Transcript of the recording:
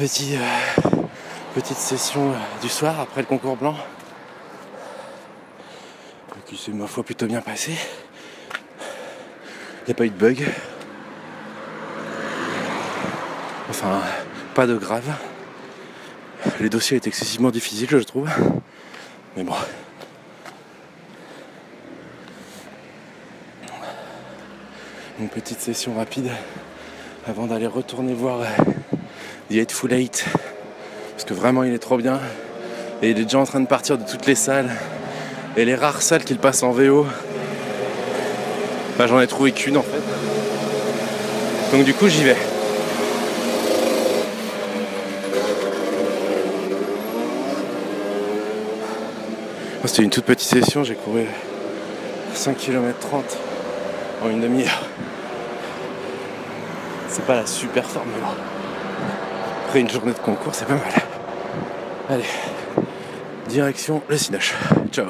Euh, petite session euh, du soir après le concours blanc. Qui s'est ma foi plutôt bien passé. Il n'y a pas eu de bug. Enfin, pas de grave. Les dossiers étaient excessivement difficiles, je trouve. Mais bon. Une petite session rapide avant d'aller retourner voir euh, The Hateful Eight. Parce que vraiment, il est trop bien. Et il est déjà en train de partir de toutes les salles. Et les rares salles qu'il passe en VO, bah, j'en ai trouvé qu'une en fait. Donc du coup, j'y vais. C'était une toute petite session, j'ai couru 5 km 30 en une demi-heure. C'est pas la super forme. Après une journée de concours, c'est pas mal. Allez, direction le Cinoche. Ciao